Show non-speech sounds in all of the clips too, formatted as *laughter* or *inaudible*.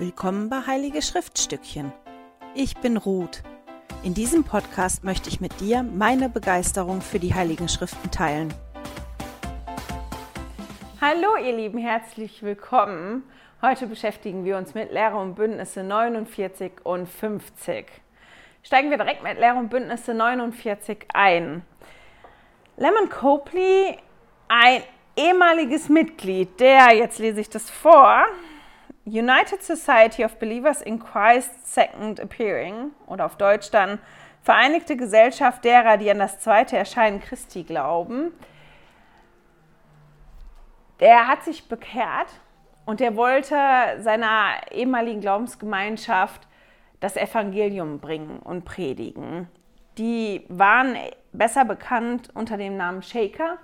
Willkommen bei Heilige Schriftstückchen. Ich bin Ruth. In diesem Podcast möchte ich mit dir meine Begeisterung für die Heiligen Schriften teilen. Hallo ihr Lieben, herzlich willkommen. Heute beschäftigen wir uns mit Lehre und Bündnisse 49 und 50. Steigen wir direkt mit Lehre und Bündnisse 49 ein. Lemon Copley, ein ehemaliges Mitglied der, jetzt lese ich das vor, United Society of Believers in Christ's Second Appearing oder auf Deutsch dann Vereinigte Gesellschaft derer, die an das zweite Erscheinen Christi glauben. Der hat sich bekehrt und der wollte seiner ehemaligen Glaubensgemeinschaft das Evangelium bringen und predigen. Die waren besser bekannt unter dem Namen Shaker,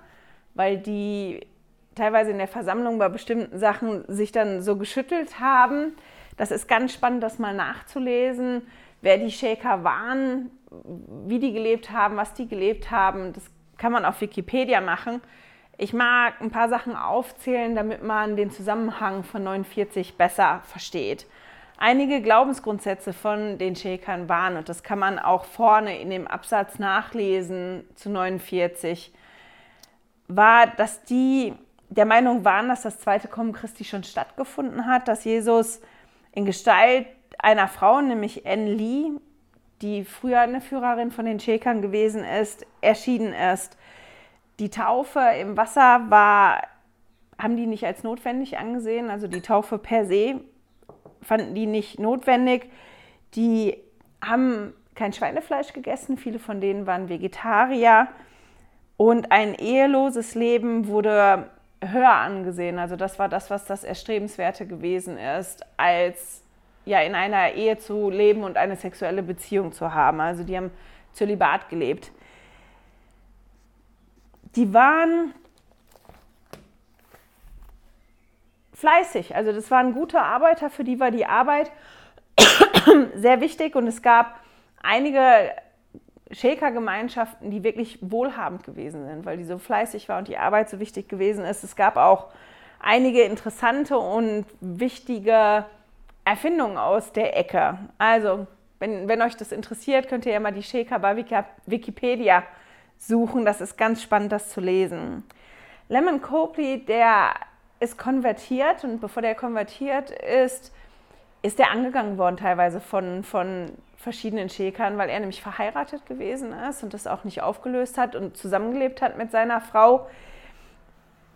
weil die teilweise in der Versammlung bei bestimmten Sachen sich dann so geschüttelt haben. Das ist ganz spannend, das mal nachzulesen, wer die Shaker waren, wie die gelebt haben, was die gelebt haben. Das kann man auf Wikipedia machen. Ich mag ein paar Sachen aufzählen, damit man den Zusammenhang von 49 besser versteht. Einige Glaubensgrundsätze von den Shakern waren, und das kann man auch vorne in dem Absatz nachlesen zu 49, war, dass die der Meinung waren, dass das zweite Kommen Christi schon stattgefunden hat, dass Jesus in Gestalt einer Frau, nämlich Anne Lee, die früher eine Führerin von den Shakern gewesen ist, erschienen ist. Die Taufe im Wasser war, haben die nicht als notwendig angesehen, also die Taufe per se fanden die nicht notwendig. Die haben kein Schweinefleisch gegessen, viele von denen waren Vegetarier. Und ein eheloses Leben wurde höher angesehen. Also das war das, was das Erstrebenswerte gewesen ist, als ja in einer Ehe zu leben und eine sexuelle Beziehung zu haben. Also die haben Zölibat gelebt. Die waren fleißig. Also das waren gute Arbeiter, für die war die Arbeit *coughs* sehr wichtig und es gab einige Shaker-Gemeinschaften, die wirklich wohlhabend gewesen sind, weil die so fleißig war und die Arbeit so wichtig gewesen ist. Es gab auch einige interessante und wichtige Erfindungen aus der Ecke. Also, wenn, wenn euch das interessiert, könnt ihr ja mal die Shaker bei Wikipedia suchen. Das ist ganz spannend, das zu lesen. Lemon Copley, der ist konvertiert und bevor der konvertiert ist, ist er angegangen worden teilweise von, von verschiedenen Shekern, weil er nämlich verheiratet gewesen ist und das auch nicht aufgelöst hat und zusammengelebt hat mit seiner Frau.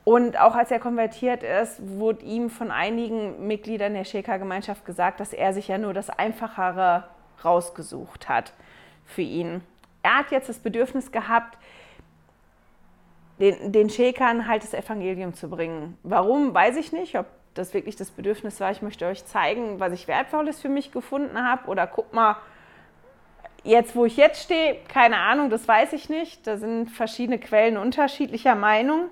Und auch als er konvertiert ist, wurde ihm von einigen Mitgliedern der Sheker-Gemeinschaft gesagt, dass er sich ja nur das Einfachere rausgesucht hat für ihn. Er hat jetzt das Bedürfnis gehabt, den, den Shekern halt das Evangelium zu bringen. Warum, weiß ich nicht, ob das wirklich das Bedürfnis war, ich möchte euch zeigen, was ich Wertvolles für mich gefunden habe oder guck mal, Jetzt, wo ich jetzt stehe, keine Ahnung, das weiß ich nicht. Da sind verschiedene Quellen unterschiedlicher Meinung.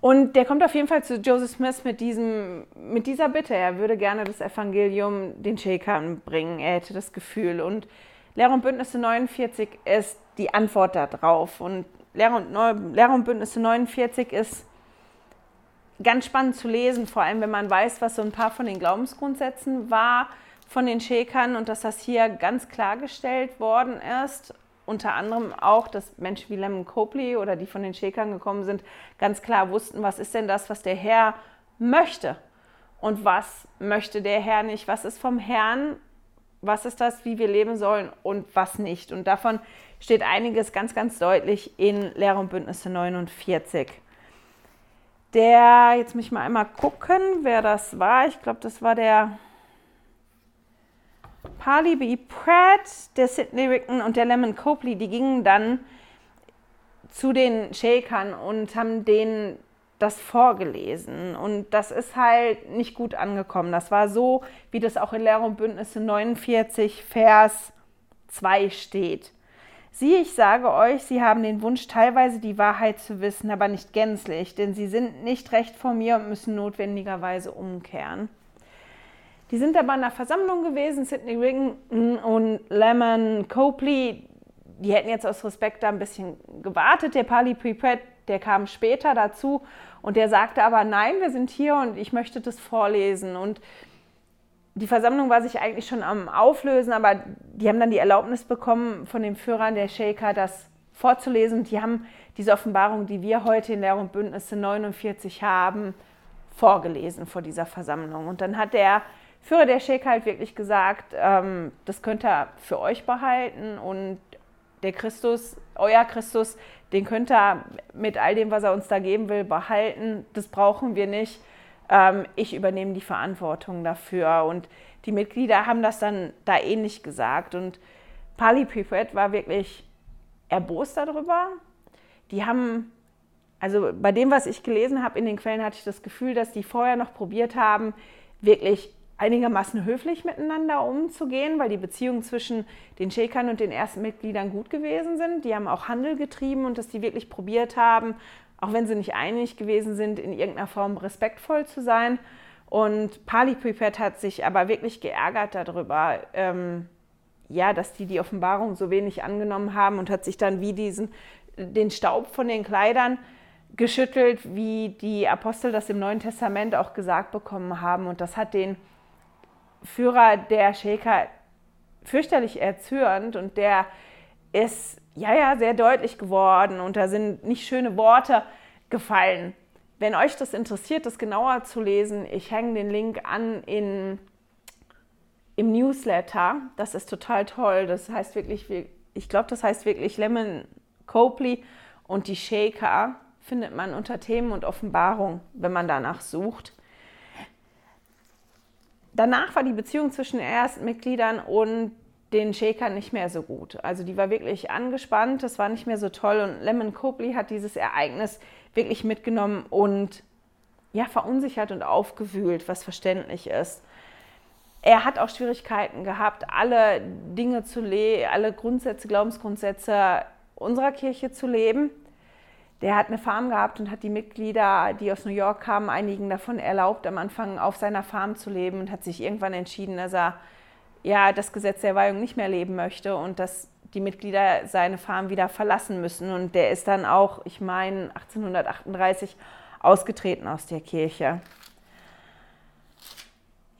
Und der kommt auf jeden Fall zu Joseph Smith mit, diesem, mit dieser Bitte. Er würde gerne das Evangelium den Shakern bringen. Er hätte das Gefühl. Und Lehre und Bündnisse 49 ist die Antwort darauf. Und Lehre und, Neu und Bündnisse 49 ist ganz spannend zu lesen, vor allem wenn man weiß, was so ein paar von den Glaubensgrundsätzen war von den Shakern und dass das hier ganz klargestellt worden ist. Unter anderem auch, dass Menschen wie Lemon Copley oder die von den Shakern gekommen sind, ganz klar wussten, was ist denn das, was der Herr möchte und was möchte der Herr nicht, was ist vom Herrn, was ist das, wie wir leben sollen und was nicht. Und davon steht einiges ganz, ganz deutlich in Lehre und Bündnisse 49. Der, jetzt muss ich mal einmal gucken, wer das war. Ich glaube, das war der Parley B. Pratt, der Sidney Rickon und der Lemon Copley, die gingen dann zu den Shakern und haben denen das vorgelesen. Und das ist halt nicht gut angekommen. Das war so, wie das auch in Lehre und Bündnisse 49, Vers 2 steht. Siehe, ich sage euch, sie haben den Wunsch, teilweise die Wahrheit zu wissen, aber nicht gänzlich, denn sie sind nicht recht vor mir und müssen notwendigerweise umkehren. Die sind aber in der Versammlung gewesen, Sidney Riggen und Lemon Copley. Die hätten jetzt aus Respekt da ein bisschen gewartet. Der Pali Pripet, der kam später dazu und der sagte aber, nein, wir sind hier und ich möchte das vorlesen. Und die Versammlung war sich eigentlich schon am Auflösen, aber die haben dann die Erlaubnis bekommen von den Führern der Shaker, das vorzulesen. Die haben diese Offenbarung, die wir heute in Lehre und Bündnisse 49 haben, vorgelesen vor dieser Versammlung. Und dann hat der Führer der Shaker halt wirklich gesagt, ähm, das könnt ihr für euch behalten und der Christus, euer Christus, den könnt ihr mit all dem, was er uns da geben will, behalten. Das brauchen wir nicht. Ähm, ich übernehme die Verantwortung dafür. Und die Mitglieder haben das dann da ähnlich gesagt. Und Pali Pipet war wirklich erbost darüber. Die haben, also bei dem, was ich gelesen habe in den Quellen, hatte ich das Gefühl, dass die vorher noch probiert haben, wirklich einigermaßen höflich miteinander umzugehen, weil die Beziehungen zwischen den Shakern und den ersten Mitgliedern gut gewesen sind. Die haben auch Handel getrieben und dass die wirklich probiert haben, auch wenn sie nicht einig gewesen sind, in irgendeiner Form respektvoll zu sein. Und Pali Pipet hat sich aber wirklich geärgert darüber, ähm, ja, dass die die Offenbarung so wenig angenommen haben und hat sich dann wie diesen, den Staub von den Kleidern geschüttelt, wie die Apostel das im Neuen Testament auch gesagt bekommen haben. Und das hat den Führer der Shaker fürchterlich erzürnt und der ist ja, ja, sehr deutlich geworden und da sind nicht schöne Worte gefallen. Wenn euch das interessiert, das genauer zu lesen, ich hänge den Link an in, im Newsletter. Das ist total toll. Das heißt wirklich, ich glaube, das heißt wirklich Lemon Copley und die Shaker findet man unter Themen und Offenbarung, wenn man danach sucht danach war die Beziehung zwischen den ersten Mitgliedern und den Shakern nicht mehr so gut. Also die war wirklich angespannt, das war nicht mehr so toll und Lemon Copley hat dieses Ereignis wirklich mitgenommen und ja, verunsichert und aufgewühlt, was verständlich ist. Er hat auch Schwierigkeiten gehabt, alle Dinge zu leben, alle Grundsätze, Glaubensgrundsätze unserer Kirche zu leben der hat eine Farm gehabt und hat die Mitglieder, die aus New York kamen, einigen davon erlaubt, am Anfang auf seiner Farm zu leben und hat sich irgendwann entschieden, dass er ja das Gesetz der Weihung nicht mehr leben möchte und dass die Mitglieder seine Farm wieder verlassen müssen. Und der ist dann auch, ich meine, 1838 ausgetreten aus der Kirche.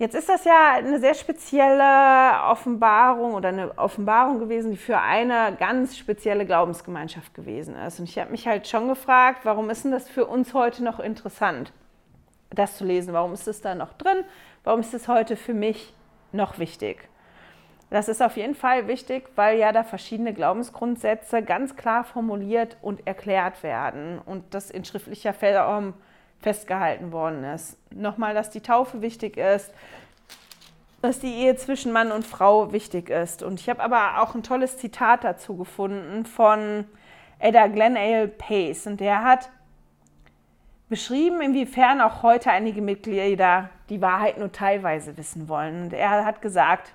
Jetzt ist das ja eine sehr spezielle Offenbarung oder eine Offenbarung gewesen, die für eine ganz spezielle Glaubensgemeinschaft gewesen ist. Und ich habe mich halt schon gefragt, warum ist denn das für uns heute noch interessant, das zu lesen? Warum ist es da noch drin? Warum ist es heute für mich noch wichtig? Das ist auf jeden Fall wichtig, weil ja da verschiedene Glaubensgrundsätze ganz klar formuliert und erklärt werden und das in schriftlicher Form festgehalten worden ist. Nochmal, dass die Taufe wichtig ist, dass die Ehe zwischen Mann und Frau wichtig ist. Und ich habe aber auch ein tolles Zitat dazu gefunden von Edda Glenale Pace. Und der hat beschrieben, inwiefern auch heute einige Mitglieder die Wahrheit nur teilweise wissen wollen. Und er hat gesagt,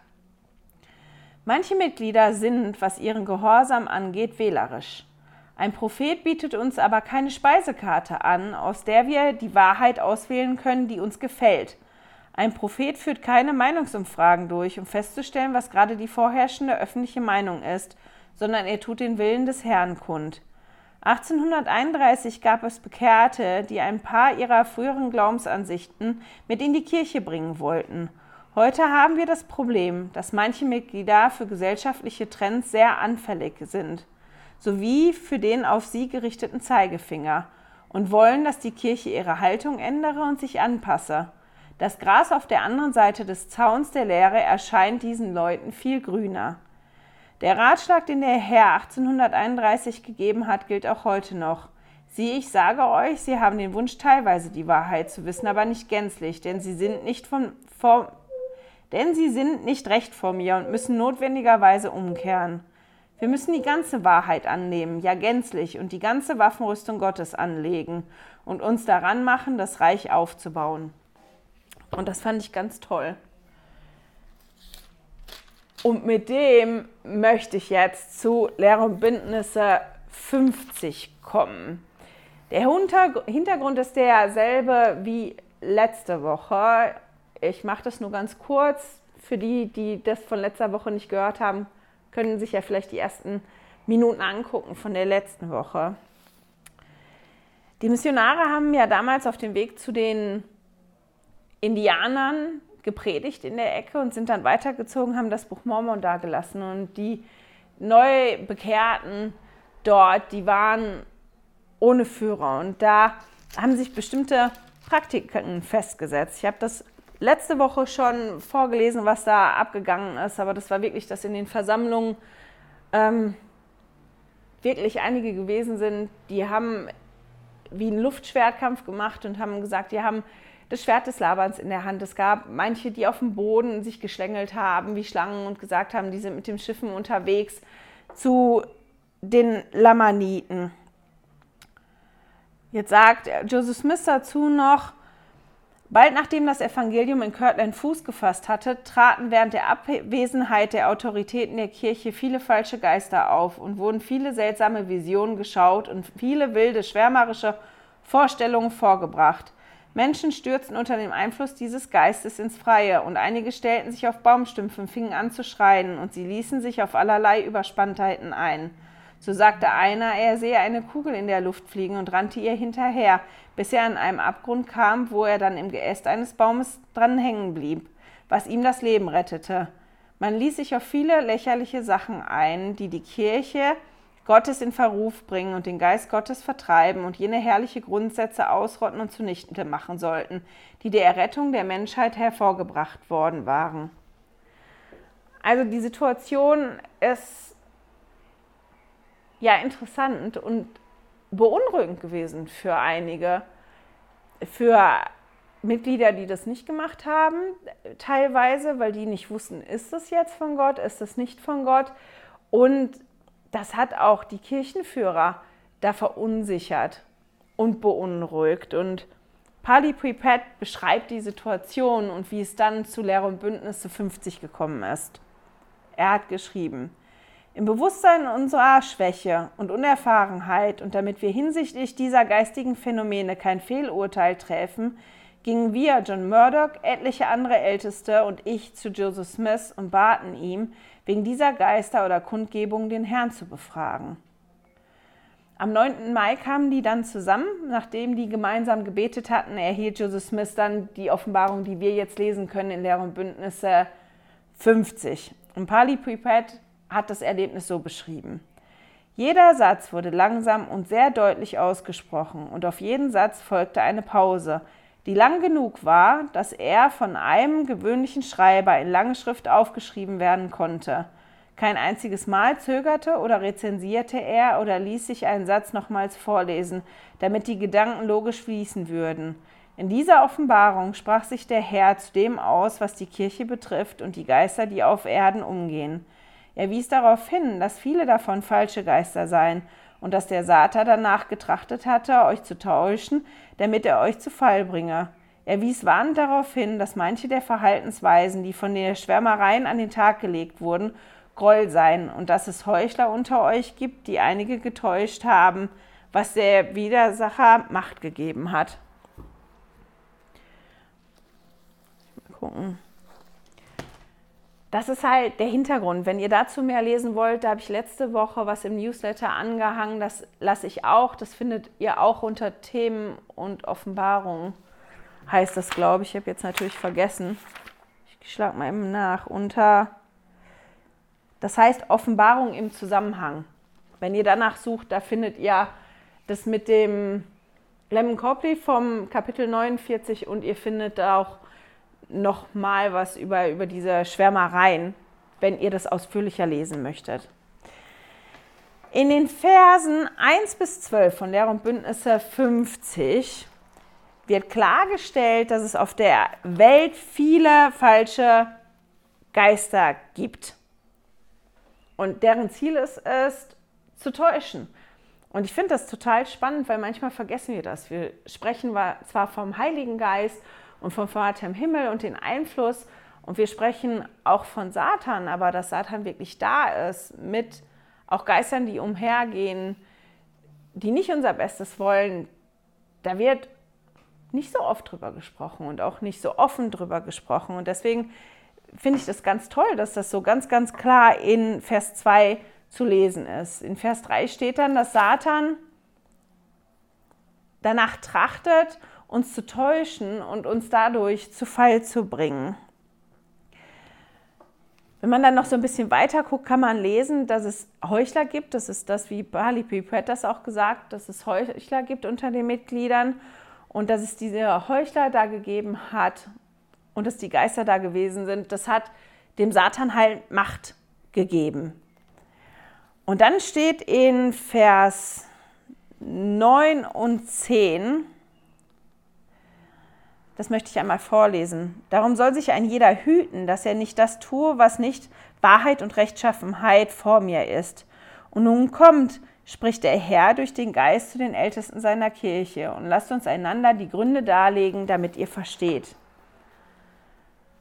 manche Mitglieder sind, was ihren Gehorsam angeht, wählerisch. Ein Prophet bietet uns aber keine Speisekarte an, aus der wir die Wahrheit auswählen können, die uns gefällt. Ein Prophet führt keine Meinungsumfragen durch, um festzustellen, was gerade die vorherrschende öffentliche Meinung ist, sondern er tut den Willen des Herrn kund. 1831 gab es Bekehrte, die ein paar ihrer früheren Glaubensansichten mit in die Kirche bringen wollten. Heute haben wir das Problem, dass manche Mitglieder für gesellschaftliche Trends sehr anfällig sind sowie für den auf sie gerichteten Zeigefinger und wollen, dass die Kirche ihre Haltung ändere und sich anpasse. Das Gras auf der anderen Seite des Zauns der Lehre erscheint diesen Leuten viel grüner. Der Ratschlag, den der Herr 1831 gegeben hat, gilt auch heute noch. Sieh, ich sage euch, sie haben den Wunsch, teilweise die Wahrheit zu wissen, aber nicht gänzlich, denn sie sind nicht von, vor, denn sie sind nicht recht vor mir und müssen notwendigerweise umkehren. Wir müssen die ganze Wahrheit annehmen, ja gänzlich, und die ganze Waffenrüstung Gottes anlegen und uns daran machen, das Reich aufzubauen. Und das fand ich ganz toll. Und mit dem möchte ich jetzt zu Lehre und Bündnisse 50 kommen. Der Hintergrund ist derselbe wie letzte Woche. Ich mache das nur ganz kurz. Für die, die das von letzter Woche nicht gehört haben, können sich ja vielleicht die ersten Minuten angucken von der letzten Woche. Die Missionare haben ja damals auf dem Weg zu den Indianern gepredigt in der Ecke und sind dann weitergezogen, haben das Buch Mormon da gelassen. Und die Neubekehrten dort, die waren ohne Führer. Und da haben sich bestimmte Praktiken festgesetzt. Ich habe das letzte Woche schon vorgelesen, was da abgegangen ist, aber das war wirklich, dass in den Versammlungen ähm, wirklich einige gewesen sind, die haben wie einen Luftschwertkampf gemacht und haben gesagt, die haben das Schwert des Labans in der Hand. Es gab manche, die auf dem Boden sich geschlängelt haben wie Schlangen und gesagt haben, die sind mit den Schiffen unterwegs zu den Lamaniten. Jetzt sagt Joseph Smith dazu noch, Bald nachdem das Evangelium in Kirtland Fuß gefasst hatte, traten während der Abwesenheit der Autoritäten der Kirche viele falsche Geister auf und wurden viele seltsame Visionen geschaut und viele wilde, schwärmerische Vorstellungen vorgebracht. Menschen stürzten unter dem Einfluss dieses Geistes ins Freie und einige stellten sich auf Baumstümpfen, fingen an zu schreien und sie ließen sich auf allerlei Überspanntheiten ein. So sagte einer, er sehe eine Kugel in der Luft fliegen und rannte ihr hinterher, bis er an einem Abgrund kam, wo er dann im Geäst eines Baumes dran hängen blieb, was ihm das Leben rettete. Man ließ sich auf viele lächerliche Sachen ein, die die Kirche Gottes in Verruf bringen und den Geist Gottes vertreiben und jene herrliche Grundsätze ausrotten und zunichte machen sollten, die der Errettung der Menschheit hervorgebracht worden waren. Also die Situation ist ja interessant und beunruhigend gewesen für einige, für Mitglieder, die das nicht gemacht haben, teilweise, weil die nicht wussten, ist das jetzt von Gott, ist das nicht von Gott. Und das hat auch die Kirchenführer da verunsichert und beunruhigt. Und Pali Pripet beschreibt die Situation und wie es dann zu Lehre und Bündnisse 50 gekommen ist. Er hat geschrieben, im Bewusstsein unserer Schwäche und Unerfahrenheit und damit wir hinsichtlich dieser geistigen Phänomene kein Fehlurteil treffen, gingen wir, John Murdoch, etliche andere Älteste und ich zu Joseph Smith und baten ihm, wegen dieser Geister oder Kundgebung den Herrn zu befragen. Am 9. Mai kamen die dann zusammen. Nachdem die gemeinsam gebetet hatten, erhielt Joseph Smith dann die Offenbarung, die wir jetzt lesen können in Lehre und Bündnisse 50. Und Pali Pripet hat das Erlebnis so beschrieben. Jeder Satz wurde langsam und sehr deutlich ausgesprochen und auf jeden Satz folgte eine Pause, die lang genug war, dass er von einem gewöhnlichen Schreiber in lange Schrift aufgeschrieben werden konnte. Kein einziges Mal zögerte oder rezensierte er oder ließ sich einen Satz nochmals vorlesen, damit die Gedanken logisch fließen würden. In dieser Offenbarung sprach sich der Herr zu dem aus, was die Kirche betrifft und die Geister, die auf Erden umgehen. Er wies darauf hin, dass viele davon falsche Geister seien und dass der Satan danach getrachtet hatte, euch zu täuschen, damit er euch zu Fall bringe. Er wies warnend darauf hin, dass manche der Verhaltensweisen, die von den Schwärmereien an den Tag gelegt wurden, Groll seien und dass es Heuchler unter euch gibt, die einige getäuscht haben, was der Widersacher Macht gegeben hat. Mal gucken das ist halt der Hintergrund. Wenn ihr dazu mehr lesen wollt, da habe ich letzte Woche was im Newsletter angehangen. Das lasse ich auch. Das findet ihr auch unter Themen und Offenbarungen. Heißt das, glaube ich. Ich habe jetzt natürlich vergessen. Ich schlage mal eben nach. Unter. Das heißt Offenbarung im Zusammenhang. Wenn ihr danach sucht, da findet ihr das mit dem Lemon Copley vom Kapitel 49 und ihr findet auch noch mal was über, über diese Schwärmereien, wenn ihr das ausführlicher lesen möchtet. In den Versen 1 bis 12 von Lehre und Bündnisse 50 wird klargestellt, dass es auf der Welt viele falsche Geister gibt. Und deren Ziel ist es, zu täuschen. Und ich finde das total spannend, weil manchmal vergessen wir das. Wir sprechen zwar vom Heiligen Geist und vom Vater im Himmel und den Einfluss. Und wir sprechen auch von Satan, aber dass Satan wirklich da ist, mit auch Geistern, die umhergehen, die nicht unser Bestes wollen, da wird nicht so oft drüber gesprochen und auch nicht so offen drüber gesprochen. Und deswegen finde ich das ganz toll, dass das so ganz, ganz klar in Vers 2 zu lesen ist. In Vers 3 steht dann, dass Satan danach trachtet uns zu täuschen und uns dadurch zu Fall zu bringen. Wenn man dann noch so ein bisschen weiter guckt, kann man lesen, dass es Heuchler gibt. Das ist das, wie Bali Pipet das auch gesagt, dass es Heuchler gibt unter den Mitgliedern und dass es diese Heuchler da gegeben hat und dass die Geister da gewesen sind. Das hat dem Satan halt Macht gegeben. Und dann steht in Vers 9 und 10, das möchte ich einmal vorlesen. Darum soll sich ein jeder hüten, dass er nicht das tue, was nicht Wahrheit und Rechtschaffenheit vor mir ist. Und nun kommt, spricht der Herr durch den Geist zu den Ältesten seiner Kirche und lasst uns einander die Gründe darlegen, damit ihr versteht.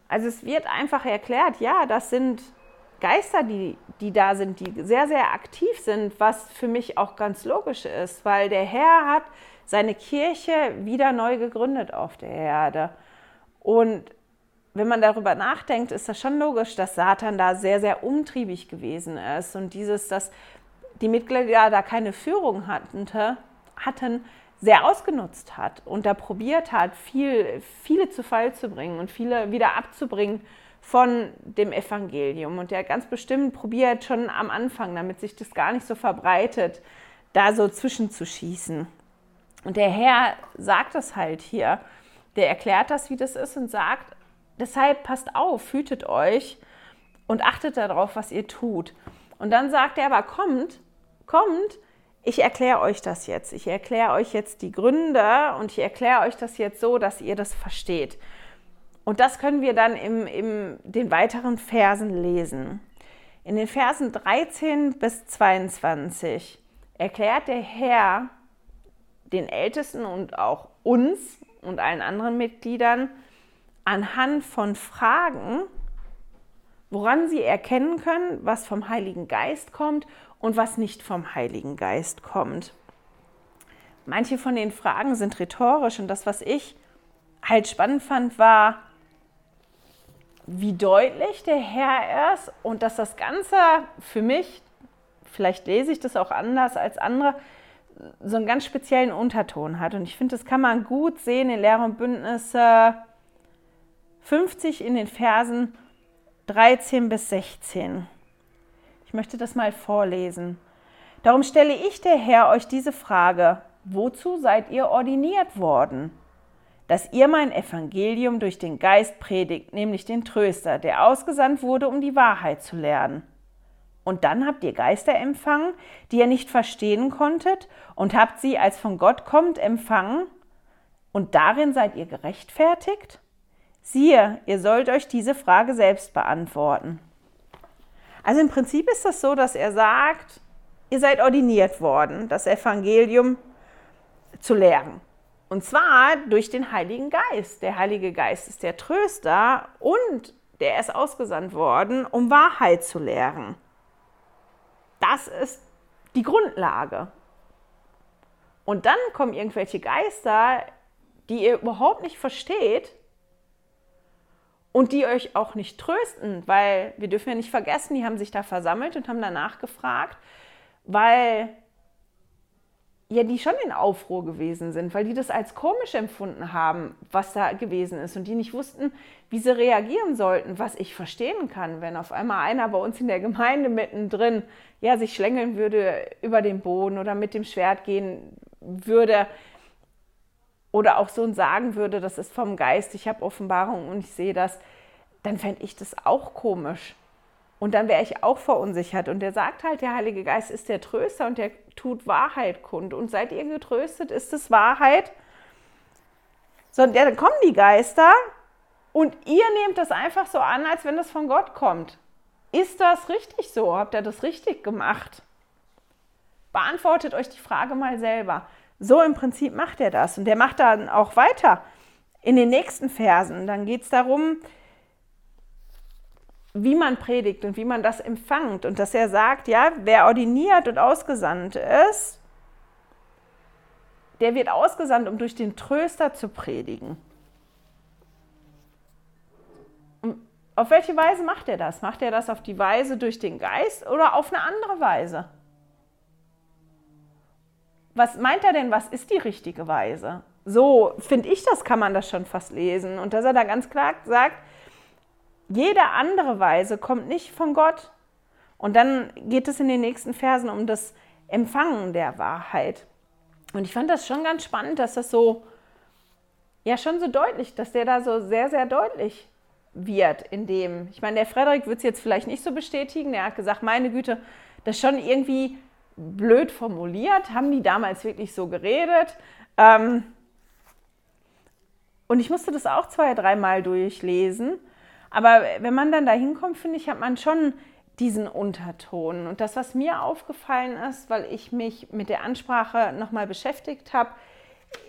Also es wird einfach erklärt, ja, das sind Geister, die, die da sind, die sehr, sehr aktiv sind, was für mich auch ganz logisch ist, weil der Herr hat seine Kirche wieder neu gegründet auf der Erde. Und wenn man darüber nachdenkt, ist das schon logisch, dass Satan da sehr, sehr umtriebig gewesen ist. Und dieses, dass die Mitglieder da keine Führung hatten, hatten sehr ausgenutzt hat und da probiert hat, viel, viele zu Fall zu bringen und viele wieder abzubringen von dem Evangelium. Und der ganz bestimmt probiert schon am Anfang, damit sich das gar nicht so verbreitet, da so zwischenzuschießen. Und der Herr sagt das halt hier. Der erklärt das, wie das ist und sagt, deshalb passt auf, hütet euch und achtet darauf, was ihr tut. Und dann sagt er aber, kommt, kommt, ich erkläre euch das jetzt. Ich erkläre euch jetzt die Gründe und ich erkläre euch das jetzt so, dass ihr das versteht. Und das können wir dann in im, den weiteren Versen lesen. In den Versen 13 bis 22 erklärt der Herr, den Ältesten und auch uns und allen anderen Mitgliedern anhand von Fragen, woran sie erkennen können, was vom Heiligen Geist kommt und was nicht vom Heiligen Geist kommt. Manche von den Fragen sind rhetorisch und das, was ich halt spannend fand, war, wie deutlich der Herr ist und dass das Ganze für mich, vielleicht lese ich das auch anders als andere, so einen ganz speziellen Unterton hat. Und ich finde, das kann man gut sehen in Lehre und Bündnisse 50 in den Versen 13 bis 16. Ich möchte das mal vorlesen. Darum stelle ich, der Herr, euch diese Frage, wozu seid ihr ordiniert worden? Dass ihr mein Evangelium durch den Geist predigt, nämlich den Tröster, der ausgesandt wurde, um die Wahrheit zu lernen. Und dann habt ihr Geister empfangen, die ihr nicht verstehen konntet, und habt sie als von Gott kommt empfangen, und darin seid ihr gerechtfertigt? Siehe, ihr sollt euch diese Frage selbst beantworten. Also im Prinzip ist das so, dass er sagt, ihr seid ordiniert worden, das Evangelium zu lehren. Und zwar durch den Heiligen Geist. Der Heilige Geist ist der Tröster und der ist ausgesandt worden, um Wahrheit zu lehren. Das ist die Grundlage. Und dann kommen irgendwelche Geister, die ihr überhaupt nicht versteht und die euch auch nicht trösten, weil wir dürfen ja nicht vergessen, die haben sich da versammelt und haben danach gefragt, weil ja, die schon in Aufruhr gewesen sind, weil die das als komisch empfunden haben, was da gewesen ist und die nicht wussten, wie sie reagieren sollten, was ich verstehen kann, wenn auf einmal einer bei uns in der Gemeinde mittendrin ja, sich schlängeln würde über den Boden oder mit dem Schwert gehen würde oder auch so sagen würde, das ist vom Geist, ich habe Offenbarung und ich sehe das, dann fände ich das auch komisch. Und dann wäre ich auch verunsichert. Und der sagt halt, der Heilige Geist ist der Tröster und der tut Wahrheit kund. Und seid ihr getröstet, ist es Wahrheit? Sondern dann kommen die Geister und ihr nehmt das einfach so an, als wenn das von Gott kommt. Ist das richtig so? Habt ihr das richtig gemacht? Beantwortet euch die Frage mal selber. So im Prinzip macht er das. Und der macht dann auch weiter in den nächsten Versen. Dann geht es darum, wie man predigt und wie man das empfängt. Und dass er sagt, ja, wer ordiniert und ausgesandt ist, der wird ausgesandt, um durch den Tröster zu predigen. Und auf welche Weise macht er das? Macht er das auf die Weise durch den Geist oder auf eine andere Weise? Was meint er denn, was ist die richtige Weise? So finde ich das, kann man das schon fast lesen. Und dass er da ganz klar sagt, jede andere Weise kommt nicht von Gott. Und dann geht es in den nächsten Versen um das Empfangen der Wahrheit. Und ich fand das schon ganz spannend, dass das so, ja, schon so deutlich, dass der da so sehr, sehr deutlich wird in dem. Ich meine, der Frederik wird es jetzt vielleicht nicht so bestätigen. Der hat gesagt, meine Güte, das ist schon irgendwie blöd formuliert. Haben die damals wirklich so geredet? Ähm, und ich musste das auch zwei, dreimal durchlesen. Aber wenn man dann da hinkommt, finde ich, hat man schon diesen Unterton. Und das, was mir aufgefallen ist, weil ich mich mit der Ansprache nochmal beschäftigt habe,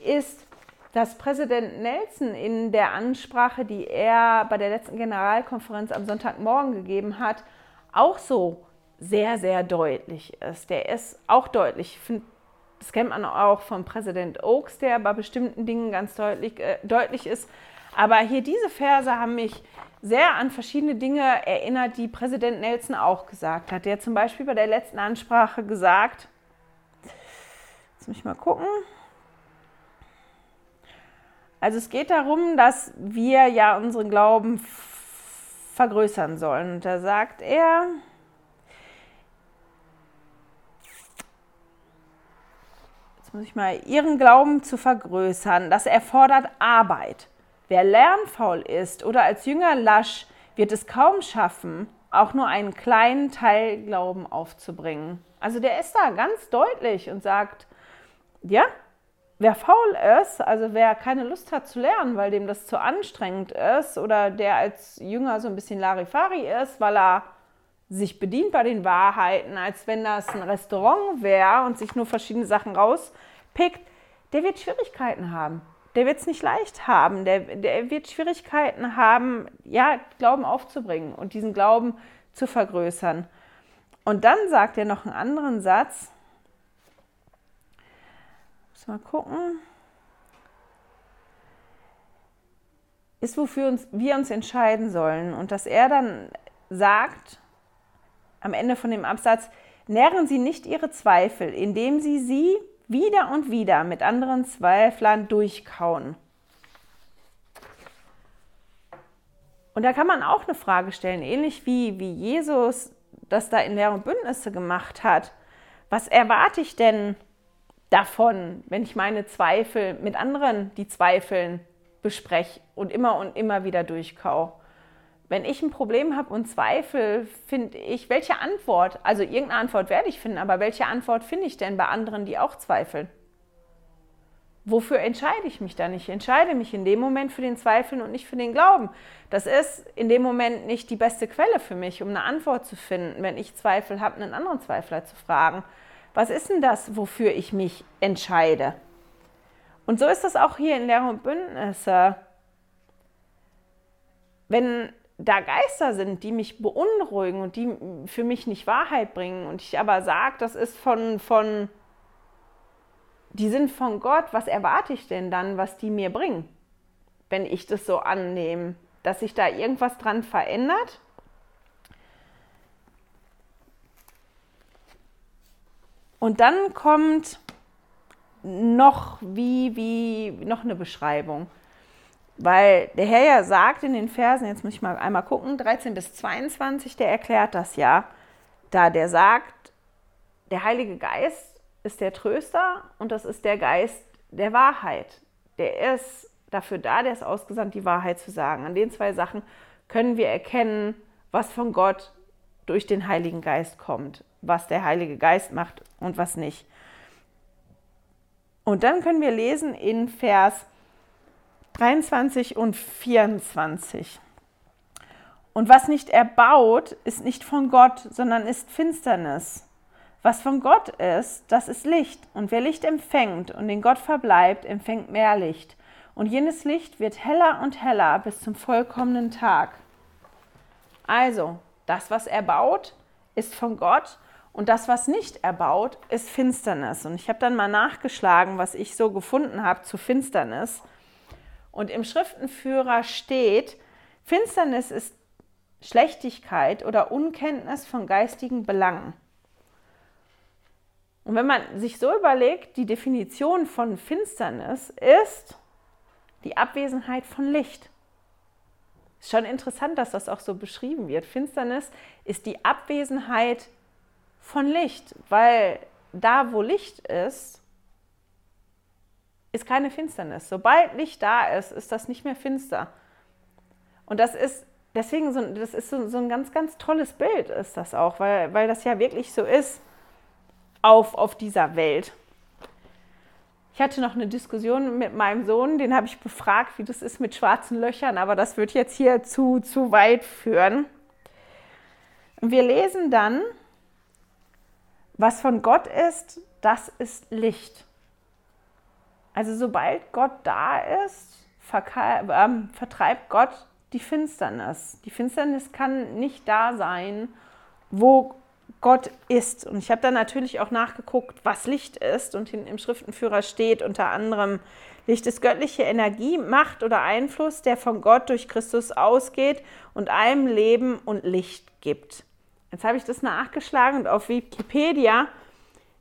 ist, dass Präsident Nelson in der Ansprache, die er bei der letzten Generalkonferenz am Sonntagmorgen gegeben hat, auch so sehr, sehr deutlich ist. Der ist auch deutlich. Das kennt man auch von Präsident Oaks, der bei bestimmten Dingen ganz deutlich, äh, deutlich ist. Aber hier diese Verse haben mich sehr an verschiedene Dinge erinnert, die Präsident Nelson auch gesagt hat. Der hat zum Beispiel bei der letzten Ansprache gesagt, jetzt muss ich mal gucken. Also es geht darum, dass wir ja unseren Glauben vergrößern sollen. Und da sagt er, jetzt muss ich mal, ihren Glauben zu vergrößern, das erfordert Arbeit. Wer lernfaul ist oder als Jünger lasch, wird es kaum schaffen, auch nur einen kleinen Teil Glauben aufzubringen. Also der ist da ganz deutlich und sagt, ja, wer faul ist, also wer keine Lust hat zu lernen, weil dem das zu anstrengend ist oder der als Jünger so ein bisschen Larifari ist, weil er sich bedient bei den Wahrheiten, als wenn das ein Restaurant wäre und sich nur verschiedene Sachen rauspickt, der wird Schwierigkeiten haben der wird es nicht leicht haben. Der, der wird Schwierigkeiten haben, ja, Glauben aufzubringen und diesen Glauben zu vergrößern. Und dann sagt er noch einen anderen Satz. Muss mal gucken. Ist, wofür uns, wir uns entscheiden sollen. Und dass er dann sagt, am Ende von dem Absatz, nähren Sie nicht Ihre Zweifel, indem Sie sie wieder und wieder mit anderen Zweiflern durchkauen. Und da kann man auch eine Frage stellen, ähnlich wie, wie Jesus das da in Lehr und Bündnisse gemacht hat. Was erwarte ich denn davon, wenn ich meine Zweifel mit anderen, die zweifeln, bespreche und immer und immer wieder durchkau? Wenn ich ein Problem habe und Zweifel, finde ich, welche Antwort, also irgendeine Antwort werde ich finden, aber welche Antwort finde ich denn bei anderen, die auch zweifeln? Wofür entscheide ich mich dann? Ich entscheide mich in dem Moment für den Zweifeln und nicht für den Glauben. Das ist in dem Moment nicht die beste Quelle für mich, um eine Antwort zu finden, wenn ich Zweifel habe, einen anderen Zweifler zu fragen. Was ist denn das, wofür ich mich entscheide? Und so ist das auch hier in Lehre und Bündnisse. Wenn da Geister sind, die mich beunruhigen und die für mich nicht Wahrheit bringen und ich aber sage, das ist von, von, die sind von Gott, was erwarte ich denn dann, was die mir bringen, wenn ich das so annehme, dass sich da irgendwas dran verändert? Und dann kommt noch wie, wie, noch eine Beschreibung. Weil der Herr ja sagt in den Versen, jetzt muss ich mal einmal gucken, 13 bis 22, der erklärt das ja, da der sagt, der Heilige Geist ist der Tröster und das ist der Geist der Wahrheit. Der ist dafür da, der ist ausgesandt, die Wahrheit zu sagen. An den zwei Sachen können wir erkennen, was von Gott durch den Heiligen Geist kommt, was der Heilige Geist macht und was nicht. Und dann können wir lesen in Vers 23 und 24. Und was nicht erbaut, ist nicht von Gott, sondern ist Finsternis. Was von Gott ist, das ist Licht. Und wer Licht empfängt und in Gott verbleibt, empfängt mehr Licht. Und jenes Licht wird heller und heller bis zum vollkommenen Tag. Also, das, was erbaut, ist von Gott und das, was nicht erbaut, ist Finsternis. Und ich habe dann mal nachgeschlagen, was ich so gefunden habe zu Finsternis. Und im Schriftenführer steht, Finsternis ist Schlechtigkeit oder Unkenntnis von geistigen Belangen. Und wenn man sich so überlegt, die Definition von Finsternis ist die Abwesenheit von Licht. Ist schon interessant, dass das auch so beschrieben wird. Finsternis ist die Abwesenheit von Licht, weil da, wo Licht ist, ist keine Finsternis. Sobald Licht da ist, ist das nicht mehr finster. Und das ist deswegen so, das ist so, so ein ganz, ganz tolles Bild, ist das auch, weil, weil das ja wirklich so ist auf, auf dieser Welt. Ich hatte noch eine Diskussion mit meinem Sohn, den habe ich befragt, wie das ist mit schwarzen Löchern, aber das wird jetzt hier zu, zu weit führen. wir lesen dann, was von Gott ist, das ist Licht. Also sobald Gott da ist, ähm, vertreibt Gott die Finsternis. Die Finsternis kann nicht da sein, wo Gott ist. Und ich habe dann natürlich auch nachgeguckt, was Licht ist. Und im Schriftenführer steht unter anderem, Licht ist göttliche Energie, Macht oder Einfluss, der von Gott durch Christus ausgeht und allem Leben und Licht gibt. Jetzt habe ich das nachgeschlagen und auf Wikipedia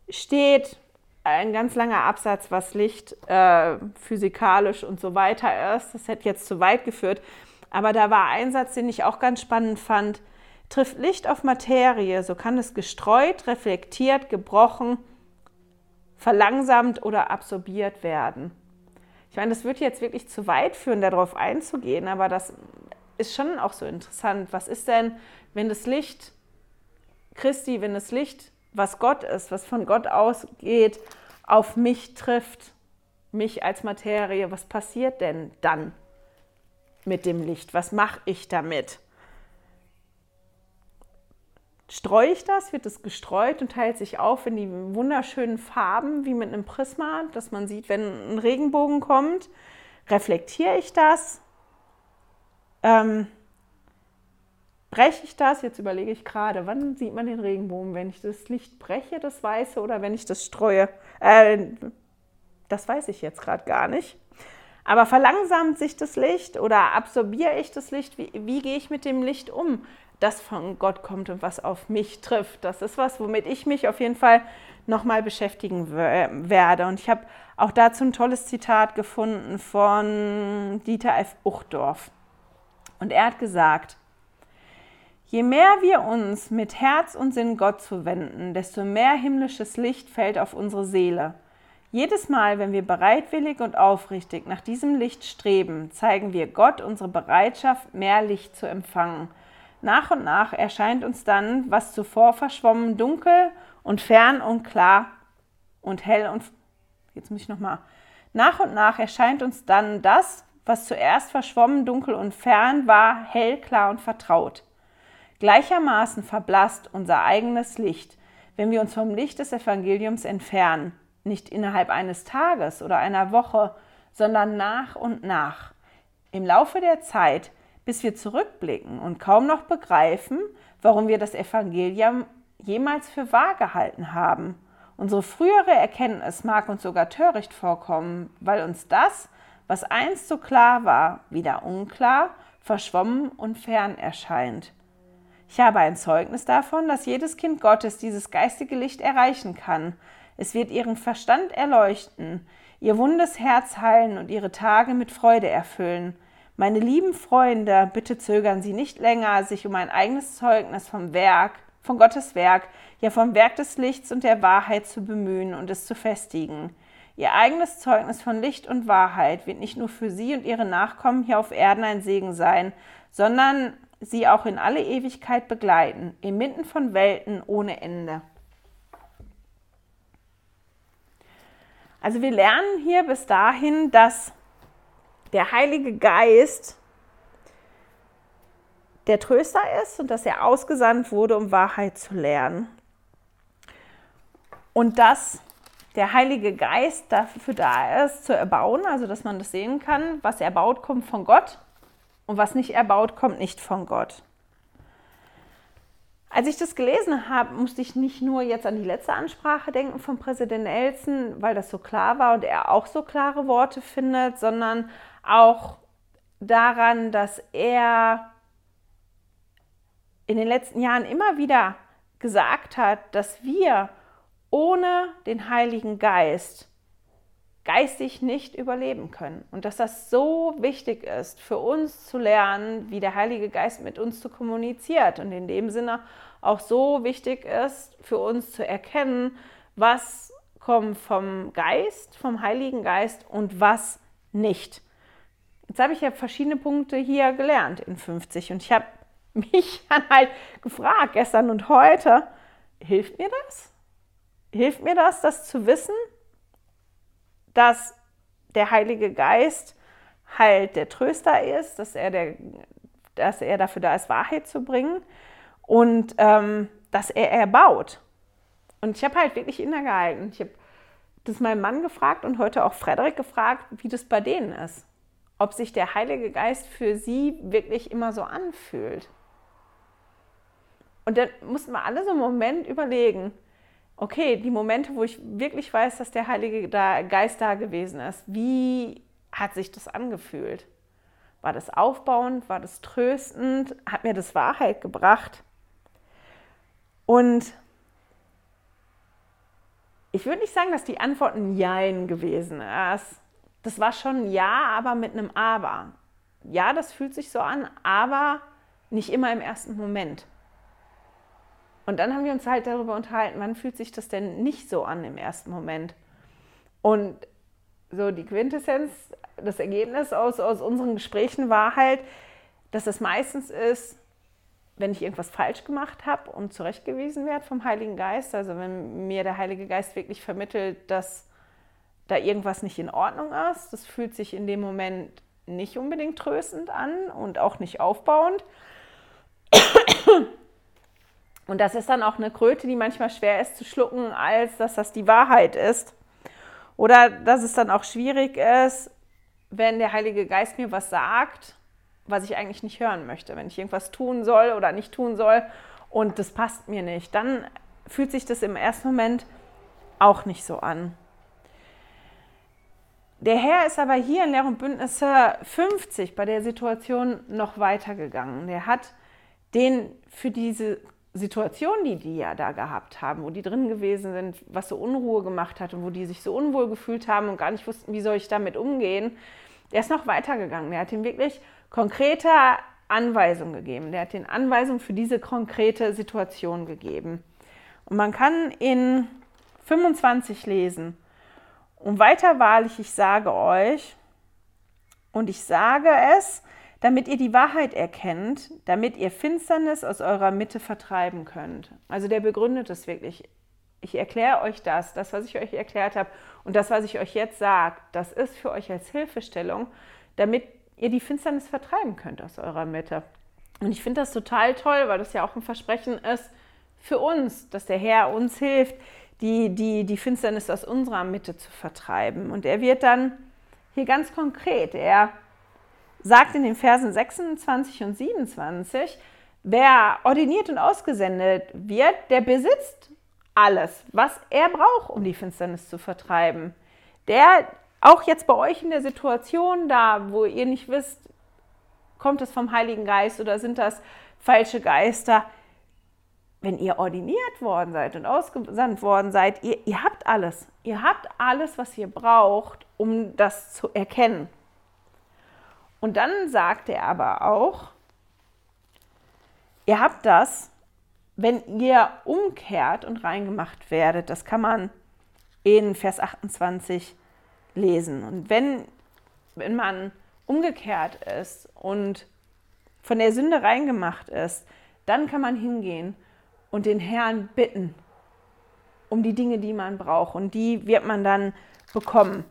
steht ein ganz langer Absatz, was Licht äh, physikalisch und so weiter ist. Das hätte jetzt zu weit geführt. Aber da war ein Satz, den ich auch ganz spannend fand. Trifft Licht auf Materie, so kann es gestreut, reflektiert, gebrochen, verlangsamt oder absorbiert werden. Ich meine, das würde jetzt wirklich zu weit führen, darauf einzugehen, aber das ist schon auch so interessant. Was ist denn, wenn das Licht Christi, wenn das Licht was Gott ist, was von Gott ausgeht, auf mich trifft, mich als Materie, was passiert denn dann mit dem Licht? Was mache ich damit? Streue ich das? Wird es gestreut und teilt sich auf in die wunderschönen Farben wie mit einem Prisma, dass man sieht, wenn ein Regenbogen kommt? Reflektiere ich das? Ähm, breche ich das? Jetzt überlege ich gerade, wann sieht man den Regenbogen? Wenn ich das Licht breche, das Weiße, oder wenn ich das streue? Äh, das weiß ich jetzt gerade gar nicht. Aber verlangsamt sich das Licht oder absorbiere ich das Licht? Wie, wie gehe ich mit dem Licht um, das von Gott kommt und was auf mich trifft? Das ist was, womit ich mich auf jeden Fall nochmal beschäftigen werde. Und ich habe auch dazu ein tolles Zitat gefunden von Dieter F. Uchtdorf. Und er hat gesagt, Je mehr wir uns mit Herz und Sinn Gott zuwenden, desto mehr himmlisches Licht fällt auf unsere Seele. Jedes Mal, wenn wir bereitwillig und aufrichtig nach diesem Licht streben, zeigen wir Gott unsere Bereitschaft, mehr Licht zu empfangen. Nach und nach erscheint uns dann, was zuvor verschwommen, dunkel und fern und klar und hell und jetzt muss ich noch mal. Nach und nach erscheint uns dann das, was zuerst verschwommen, dunkel und fern war, hell, klar und vertraut. Gleichermaßen verblasst unser eigenes Licht, wenn wir uns vom Licht des Evangeliums entfernen, nicht innerhalb eines Tages oder einer Woche, sondern nach und nach. Im Laufe der Zeit, bis wir zurückblicken und kaum noch begreifen, warum wir das Evangelium jemals für wahr gehalten haben. Unsere frühere Erkenntnis mag uns sogar töricht vorkommen, weil uns das, was einst so klar war, wieder unklar, verschwommen und fern erscheint. Ich habe ein Zeugnis davon, dass jedes Kind Gottes dieses geistige Licht erreichen kann. Es wird ihren Verstand erleuchten, ihr wundes Herz heilen und ihre Tage mit Freude erfüllen. Meine lieben Freunde, bitte zögern Sie nicht länger, sich um ein eigenes Zeugnis vom Werk, von Gottes Werk, ja vom Werk des Lichts und der Wahrheit zu bemühen und es zu festigen. Ihr eigenes Zeugnis von Licht und Wahrheit wird nicht nur für Sie und Ihre Nachkommen hier auf Erden ein Segen sein, sondern sie auch in alle Ewigkeit begleiten, inmitten von Welten ohne Ende. Also wir lernen hier bis dahin, dass der Heilige Geist der Tröster ist und dass er ausgesandt wurde, um Wahrheit zu lernen. Und dass der Heilige Geist dafür da ist, zu erbauen, also dass man das sehen kann, was erbaut kommt von Gott und was nicht erbaut, kommt nicht von Gott. Als ich das gelesen habe, musste ich nicht nur jetzt an die letzte Ansprache denken von Präsident Nelson, weil das so klar war und er auch so klare Worte findet, sondern auch daran, dass er in den letzten Jahren immer wieder gesagt hat, dass wir ohne den Heiligen Geist geistig nicht überleben können. Und dass das so wichtig ist, für uns zu lernen, wie der Heilige Geist mit uns zu kommuniziert. Und in dem Sinne auch so wichtig ist, für uns zu erkennen, was kommt vom Geist, vom Heiligen Geist und was nicht. Jetzt habe ich ja verschiedene Punkte hier gelernt in 50 und ich habe *laughs* mich dann halt gefragt, gestern und heute, hilft mir das? Hilft mir das, das zu wissen, dass der Heilige Geist halt der Tröster ist, dass er, der, dass er dafür da ist, Wahrheit zu bringen und ähm, dass er erbaut. Und ich habe halt wirklich innegehalten. Ich habe das meinem Mann gefragt und heute auch Frederik gefragt, wie das bei denen ist. Ob sich der Heilige Geist für sie wirklich immer so anfühlt. Und dann mussten wir alle so einen Moment überlegen, okay, die Momente, wo ich wirklich weiß, dass der Heilige Geist da gewesen ist, wie hat sich das angefühlt? War das aufbauend? War das tröstend? Hat mir das Wahrheit gebracht? Und ich würde nicht sagen, dass die Antwort ein Jein gewesen ist. Das war schon Ja, aber mit einem Aber. Ja, das fühlt sich so an, aber nicht immer im ersten Moment. Und dann haben wir uns halt darüber unterhalten, wann fühlt sich das denn nicht so an im ersten Moment. Und so die Quintessenz, das Ergebnis aus, aus unseren Gesprächen war halt, dass es meistens ist, wenn ich irgendwas falsch gemacht habe und zurechtgewiesen werde vom Heiligen Geist, also wenn mir der Heilige Geist wirklich vermittelt, dass da irgendwas nicht in Ordnung ist, das fühlt sich in dem Moment nicht unbedingt tröstend an und auch nicht aufbauend. Und das ist dann auch eine Kröte, die manchmal schwer ist zu schlucken, als dass das die Wahrheit ist. Oder dass es dann auch schwierig ist, wenn der Heilige Geist mir was sagt, was ich eigentlich nicht hören möchte. Wenn ich irgendwas tun soll oder nicht tun soll und das passt mir nicht, dann fühlt sich das im ersten Moment auch nicht so an. Der Herr ist aber hier in Lehr und Bündnisse 50 bei der Situation noch weitergegangen. Der hat den für diese Situation, die die ja da gehabt haben, wo die drin gewesen sind, was so Unruhe gemacht hat und wo die sich so unwohl gefühlt haben und gar nicht wussten, wie soll ich damit umgehen, der ist noch weitergegangen. Der hat ihm wirklich konkrete Anweisungen gegeben. Der hat den Anweisungen für diese konkrete Situation gegeben. Und man kann in 25 lesen. Und weiter wahrlich, ich sage euch, und ich sage es, damit ihr die Wahrheit erkennt, damit ihr Finsternis aus eurer Mitte vertreiben könnt. Also der begründet es wirklich. Ich erkläre euch das, das, was ich euch erklärt habe und das, was ich euch jetzt sage, das ist für euch als Hilfestellung, damit ihr die Finsternis vertreiben könnt aus eurer Mitte. Und ich finde das total toll, weil das ja auch ein Versprechen ist für uns, dass der Herr uns hilft, die, die, die Finsternis aus unserer Mitte zu vertreiben. Und er wird dann hier ganz konkret, er sagt in den Versen 26 und 27, wer ordiniert und ausgesendet wird, der besitzt alles, was er braucht, um die Finsternis zu vertreiben. Der, auch jetzt bei euch in der Situation da, wo ihr nicht wisst, kommt es vom Heiligen Geist oder sind das falsche Geister, wenn ihr ordiniert worden seid und ausgesandt worden seid, ihr, ihr habt alles. Ihr habt alles, was ihr braucht, um das zu erkennen. Und dann sagt er aber auch, ihr habt das, wenn ihr umkehrt und reingemacht werdet. Das kann man in Vers 28 lesen. Und wenn, wenn man umgekehrt ist und von der Sünde reingemacht ist, dann kann man hingehen und den Herrn bitten um die Dinge, die man braucht. Und die wird man dann bekommen.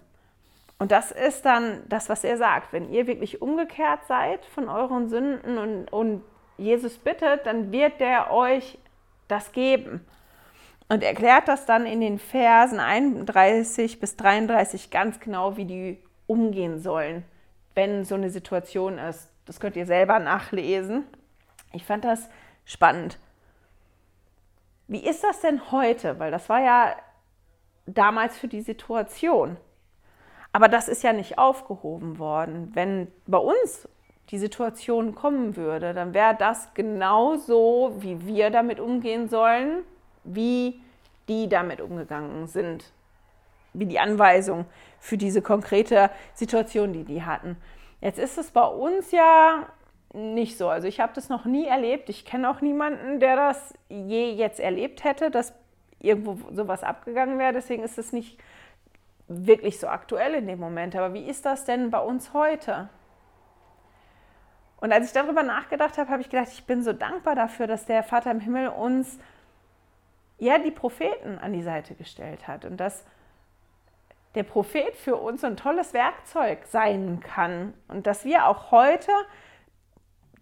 Und das ist dann das, was er sagt. Wenn ihr wirklich umgekehrt seid von euren Sünden und, und Jesus bittet, dann wird er euch das geben. Und erklärt das dann in den Versen 31 bis 33 ganz genau, wie die umgehen sollen, wenn so eine Situation ist. Das könnt ihr selber nachlesen. Ich fand das spannend. Wie ist das denn heute? Weil das war ja damals für die Situation. Aber das ist ja nicht aufgehoben worden. Wenn bei uns die Situation kommen würde, dann wäre das genauso, wie wir damit umgehen sollen, wie die damit umgegangen sind. wie die Anweisung für diese konkrete Situation, die die hatten. Jetzt ist es bei uns ja nicht so. Also ich habe das noch nie erlebt. Ich kenne auch niemanden, der das je jetzt erlebt hätte, dass irgendwo sowas abgegangen wäre. Deswegen ist es nicht wirklich so aktuell in dem Moment. Aber wie ist das denn bei uns heute? Und als ich darüber nachgedacht habe, habe ich gedacht, ich bin so dankbar dafür, dass der Vater im Himmel uns ja die Propheten an die Seite gestellt hat und dass der Prophet für uns ein tolles Werkzeug sein kann und dass wir auch heute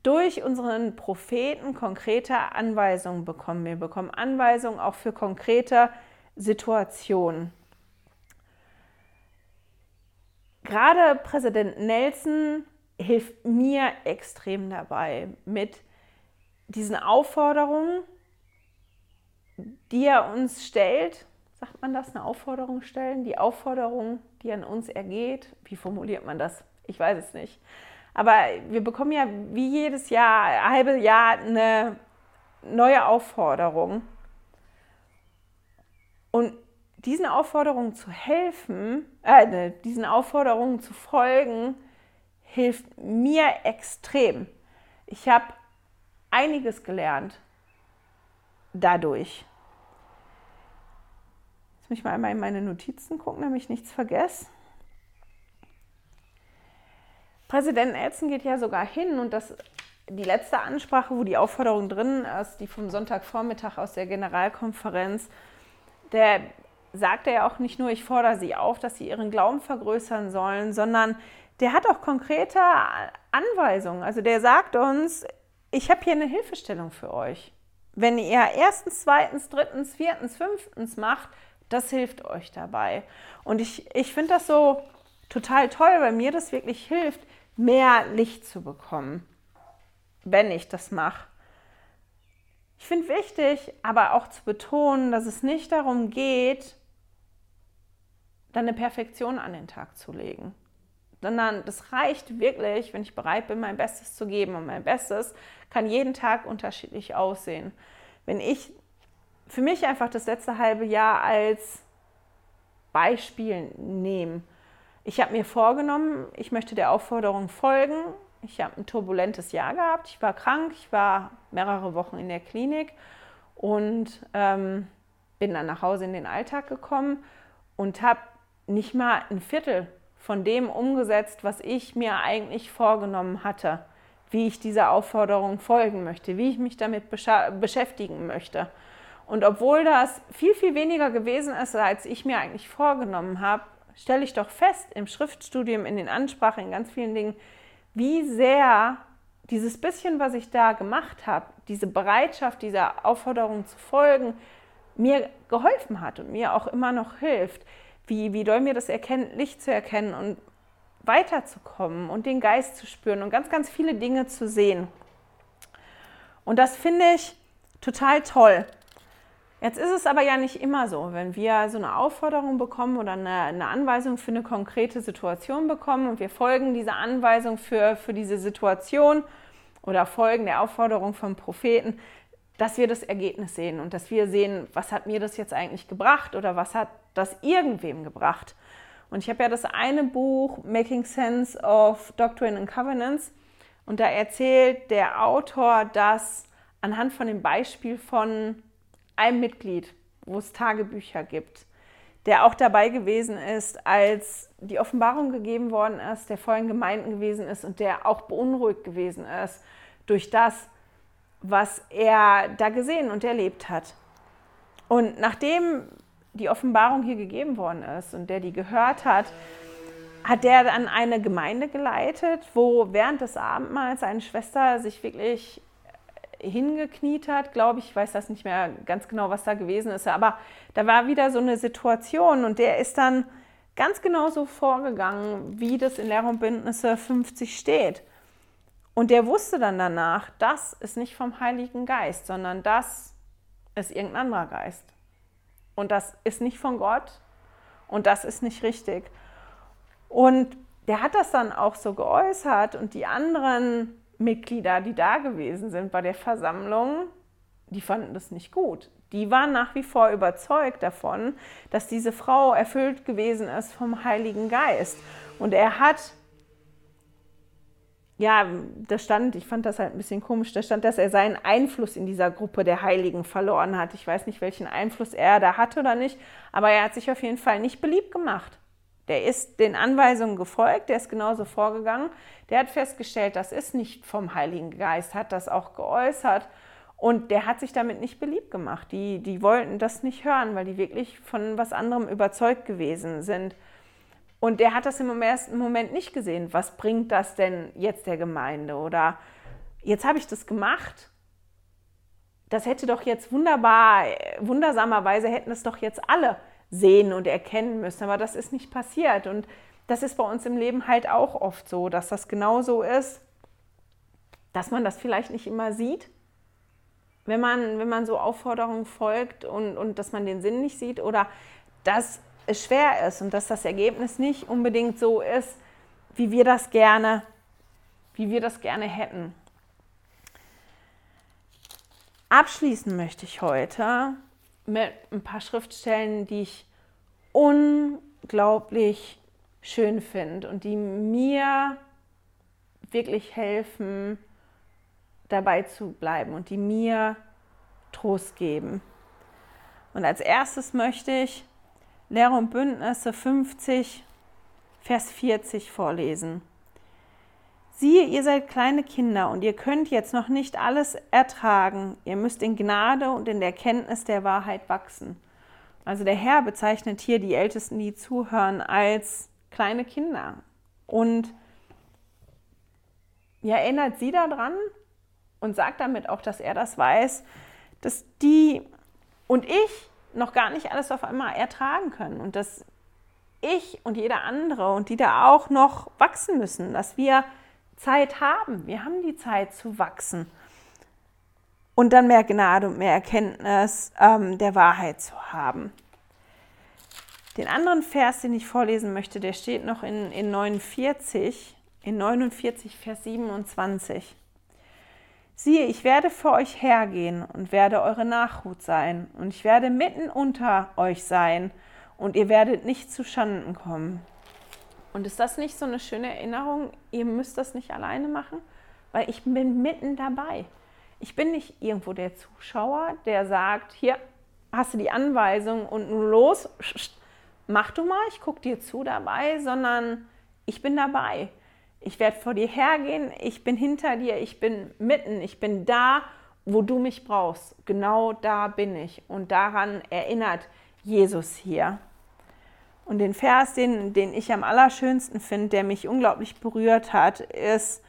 durch unseren Propheten konkrete Anweisungen bekommen. Wir bekommen Anweisungen auch für konkrete Situationen. Gerade Präsident Nelson hilft mir extrem dabei mit diesen Aufforderungen, die er uns stellt. Sagt man das, eine Aufforderung stellen? Die Aufforderung, die an uns ergeht. Wie formuliert man das? Ich weiß es nicht. Aber wir bekommen ja wie jedes Jahr, ein halbes Jahr eine neue Aufforderung. Und diesen Aufforderungen zu helfen, äh, ne, diesen Aufforderungen zu folgen, hilft mir extrem. Ich habe einiges gelernt dadurch. Jetzt muss ich mal einmal in meine Notizen gucken, damit ich nichts vergesse. Präsident Nelson geht ja sogar hin und das die letzte Ansprache, wo die Aufforderung drin ist, die vom Sonntagvormittag aus der Generalkonferenz, der sagt er ja auch nicht nur, ich fordere sie auf, dass sie ihren Glauben vergrößern sollen, sondern der hat auch konkrete Anweisungen. Also der sagt uns, ich habe hier eine Hilfestellung für euch. Wenn ihr erstens, zweitens, drittens, viertens, fünftens macht, das hilft euch dabei. Und ich, ich finde das so total toll, weil mir das wirklich hilft, mehr Licht zu bekommen, wenn ich das mache. Ich finde wichtig, aber auch zu betonen, dass es nicht darum geht, dann eine Perfektion an den Tag zu legen sondern das reicht wirklich, wenn ich bereit bin, mein Bestes zu geben. Und mein Bestes kann jeden Tag unterschiedlich aussehen. Wenn ich für mich einfach das letzte halbe Jahr als Beispiel nehme, ich habe mir vorgenommen, ich möchte der Aufforderung folgen. Ich habe ein turbulentes Jahr gehabt. Ich war krank, ich war mehrere Wochen in der Klinik und ähm, bin dann nach Hause in den Alltag gekommen und habe nicht mal ein Viertel von dem umgesetzt, was ich mir eigentlich vorgenommen hatte, wie ich dieser Aufforderung folgen möchte, wie ich mich damit beschäftigen möchte. Und obwohl das viel, viel weniger gewesen ist, als ich mir eigentlich vorgenommen habe, stelle ich doch fest im Schriftstudium, in den Ansprachen, in ganz vielen Dingen, wie sehr dieses bisschen, was ich da gemacht habe, diese Bereitschaft, dieser Aufforderung zu folgen, mir geholfen hat und mir auch immer noch hilft wie, wie doll mir das erkennen, Licht zu erkennen und weiterzukommen und den Geist zu spüren und ganz, ganz viele Dinge zu sehen. Und das finde ich total toll. Jetzt ist es aber ja nicht immer so, wenn wir so eine Aufforderung bekommen oder eine, eine, Anweisung für eine konkrete Situation bekommen und wir folgen dieser Anweisung für, für diese Situation oder folgen der Aufforderung vom Propheten, dass wir das Ergebnis sehen und dass wir sehen, was hat mir das jetzt eigentlich gebracht oder was hat das irgendwem gebracht. Und ich habe ja das eine Buch Making Sense of Doctrine and Covenants und da erzählt der Autor, dass anhand von dem Beispiel von einem Mitglied, wo es Tagebücher gibt, der auch dabei gewesen ist, als die Offenbarung gegeben worden ist, der vorhin Gemeinden gewesen ist und der auch beunruhigt gewesen ist durch das, was er da gesehen und erlebt hat. Und nachdem die Offenbarung hier gegeben worden ist und der die gehört hat, hat der dann eine Gemeinde geleitet, wo während des Abendmahls seine Schwester sich wirklich hingekniet hat, glaube ich, ich weiß das nicht mehr ganz genau, was da gewesen ist, aber da war wieder so eine Situation und der ist dann ganz genau so vorgegangen, wie das in Lehr und Bündnisse 50 steht. Und der wusste dann danach, das ist nicht vom Heiligen Geist, sondern das ist irgendein anderer Geist. Und das ist nicht von Gott und das ist nicht richtig. Und der hat das dann auch so geäußert und die anderen Mitglieder, die da gewesen sind bei der Versammlung, die fanden das nicht gut. die waren nach wie vor überzeugt davon, dass diese Frau erfüllt gewesen ist vom Heiligen Geist. Und er hat, ja, da stand, ich fand das halt ein bisschen komisch, da stand, dass er seinen Einfluss in dieser Gruppe der Heiligen verloren hat. Ich weiß nicht, welchen Einfluss er da hatte oder nicht, aber er hat sich auf jeden Fall nicht beliebt gemacht. Der ist den Anweisungen gefolgt, der ist genauso vorgegangen. Der hat festgestellt, das ist nicht vom Heiligen Geist, hat das auch geäußert. Und der hat sich damit nicht beliebt gemacht. Die, die wollten das nicht hören, weil die wirklich von was anderem überzeugt gewesen sind. Und der hat das im ersten Moment nicht gesehen. Was bringt das denn jetzt der Gemeinde? Oder jetzt habe ich das gemacht. Das hätte doch jetzt wunderbar, wundersamerweise hätten es doch jetzt alle sehen und erkennen müssen. Aber das ist nicht passiert. Und das ist bei uns im Leben halt auch oft so, dass das genauso ist, dass man das vielleicht nicht immer sieht, wenn man, wenn man so Aufforderungen folgt und, und dass man den Sinn nicht sieht oder dass es schwer ist und dass das Ergebnis nicht unbedingt so ist, wie wir das gerne, wie wir das gerne hätten. Abschließen möchte ich heute mit ein paar Schriftstellen, die ich unglaublich schön finde und die mir wirklich helfen, dabei zu bleiben und die mir Trost geben. Und als erstes möchte ich Lehre und Bündnisse 50, Vers 40 vorlesen. Siehe, ihr seid kleine Kinder und ihr könnt jetzt noch nicht alles ertragen. Ihr müsst in Gnade und in der Kenntnis der Wahrheit wachsen. Also der Herr bezeichnet hier die Ältesten, die zuhören, als kleine Kinder. Und ja, erinnert sie daran und sagt damit auch, dass er das weiß, dass die und ich noch gar nicht alles auf einmal ertragen können und dass ich und jeder andere und die da auch noch wachsen müssen, dass wir Zeit haben. Wir haben die Zeit zu wachsen und dann mehr Gnade und mehr Erkenntnis ähm, der Wahrheit zu haben. Den anderen Vers, den ich vorlesen möchte, der steht noch in, in 49, in 49, Vers 27. Siehe, ich werde für euch hergehen und werde eure Nachhut sein, und ich werde mitten unter euch sein, und ihr werdet nicht zu Schanden kommen. Und ist das nicht so eine schöne Erinnerung? Ihr müsst das nicht alleine machen, weil ich bin mitten dabei. Ich bin nicht irgendwo der Zuschauer, der sagt, hier hast du die Anweisung und nun los, mach du mal, ich gucke dir zu dabei, sondern ich bin dabei. Ich werde vor dir hergehen, ich bin hinter dir, ich bin mitten, ich bin da, wo du mich brauchst. Genau da bin ich. Und daran erinnert Jesus hier. Und den Vers, den, den ich am allerschönsten finde, der mich unglaublich berührt hat, ist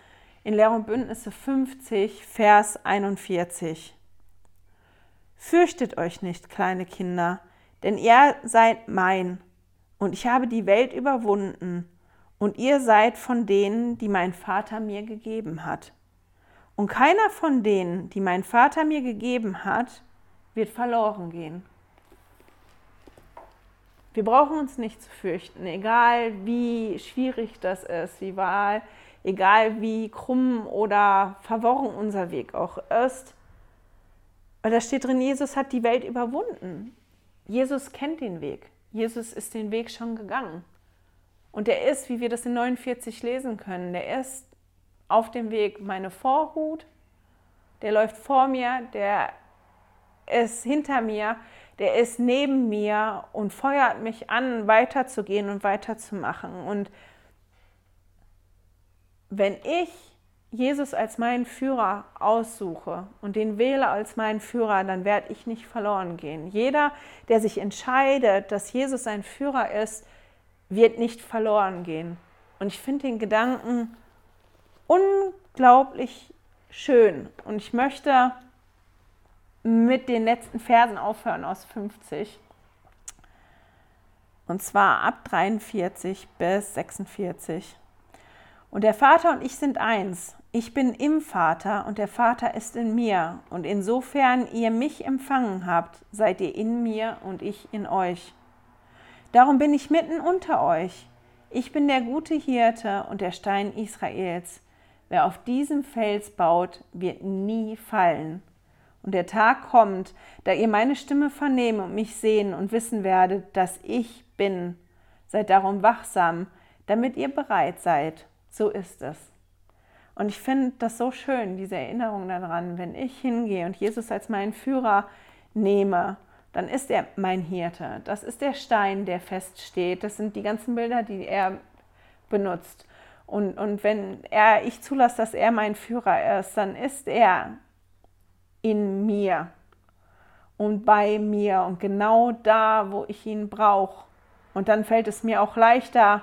in Lehr und Bündnisse 50, Vers 41. Fürchtet euch nicht, kleine Kinder, denn ihr seid mein, und ich habe die Welt überwunden, und ihr seid von denen, die mein Vater mir gegeben hat. Und keiner von denen, die mein Vater mir gegeben hat, wird verloren gehen. Wir brauchen uns nicht zu fürchten, egal wie schwierig das ist, wie wahl, egal wie krumm oder verworren unser Weg auch ist. Weil da steht drin, Jesus hat die Welt überwunden. Jesus kennt den Weg. Jesus ist den Weg schon gegangen. Und er ist, wie wir das in 49 lesen können, der ist auf dem Weg meine Vorhut, der läuft vor mir, der ist hinter mir, der ist neben mir und feuert mich an, weiterzugehen und weiterzumachen. Und wenn ich Jesus als meinen Führer aussuche und den wähle als meinen Führer, dann werde ich nicht verloren gehen. Jeder, der sich entscheidet, dass Jesus sein Führer ist, wird nicht verloren gehen. Und ich finde den Gedanken unglaublich schön. Und ich möchte mit den letzten Versen aufhören aus 50. Und zwar ab 43 bis 46. Und der Vater und ich sind eins. Ich bin im Vater und der Vater ist in mir. Und insofern ihr mich empfangen habt, seid ihr in mir und ich in euch. Darum bin ich mitten unter euch. Ich bin der gute Hirte und der Stein Israels. Wer auf diesem Fels baut, wird nie fallen. Und der Tag kommt, da ihr meine Stimme vernehmen und mich sehen und wissen werdet, dass ich bin. Seid darum wachsam, damit ihr bereit seid. So ist es. Und ich finde das so schön, diese Erinnerung daran, wenn ich hingehe und Jesus als meinen Führer nehme, dann ist er mein Hirte. Das ist der Stein, der feststeht. Das sind die ganzen Bilder, die er benutzt. Und, und wenn er, ich zulasse, dass er mein Führer ist, dann ist er in mir und bei mir und genau da, wo ich ihn brauche. Und dann fällt es mir auch leichter,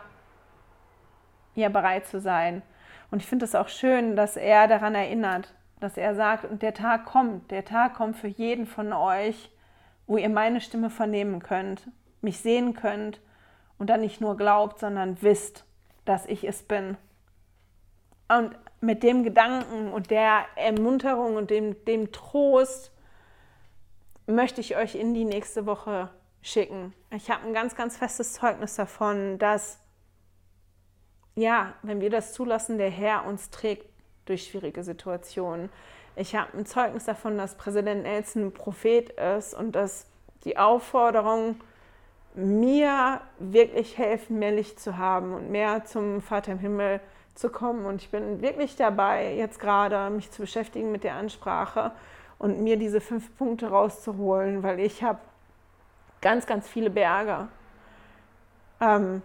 ja bereit zu sein. Und ich finde es auch schön, dass er daran erinnert, dass er sagt, und der Tag kommt, der Tag kommt für jeden von euch, wo ihr meine Stimme vernehmen könnt, mich sehen könnt und dann nicht nur glaubt, sondern wisst, dass ich es bin. Und mit dem Gedanken und der Ermunterung und dem, dem Trost möchte ich euch in die nächste Woche schicken. Ich habe ein ganz, ganz festes Zeugnis davon, dass, ja, wenn wir das zulassen, der Herr uns trägt durch schwierige Situationen. Ich habe ein Zeugnis davon, dass Präsident Nelson ein Prophet ist und dass die Aufforderung, mir wirklich helfen, mehr Licht zu haben und mehr zum Vater im Himmel zu kommen. Und ich bin wirklich dabei, jetzt gerade mich zu beschäftigen mit der Ansprache und mir diese fünf Punkte rauszuholen, weil ich habe ganz, ganz viele Berge. Ähm,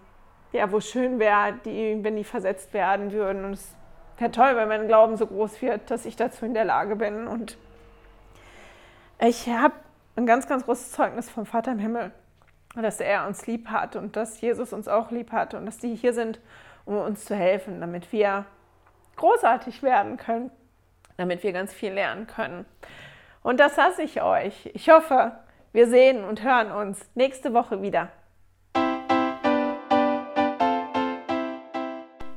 ja, wo schön wäre, die, wenn die versetzt werden würden. Und es wäre toll, wenn mein Glauben so groß wird, dass ich dazu in der Lage bin. Und ich habe ein ganz, ganz großes Zeugnis vom Vater im Himmel, dass er uns lieb hat und dass Jesus uns auch lieb hat und dass die hier sind, um uns zu helfen, damit wir großartig werden können, damit wir ganz viel lernen können. Und das lasse ich euch. Ich hoffe, wir sehen und hören uns nächste Woche wieder.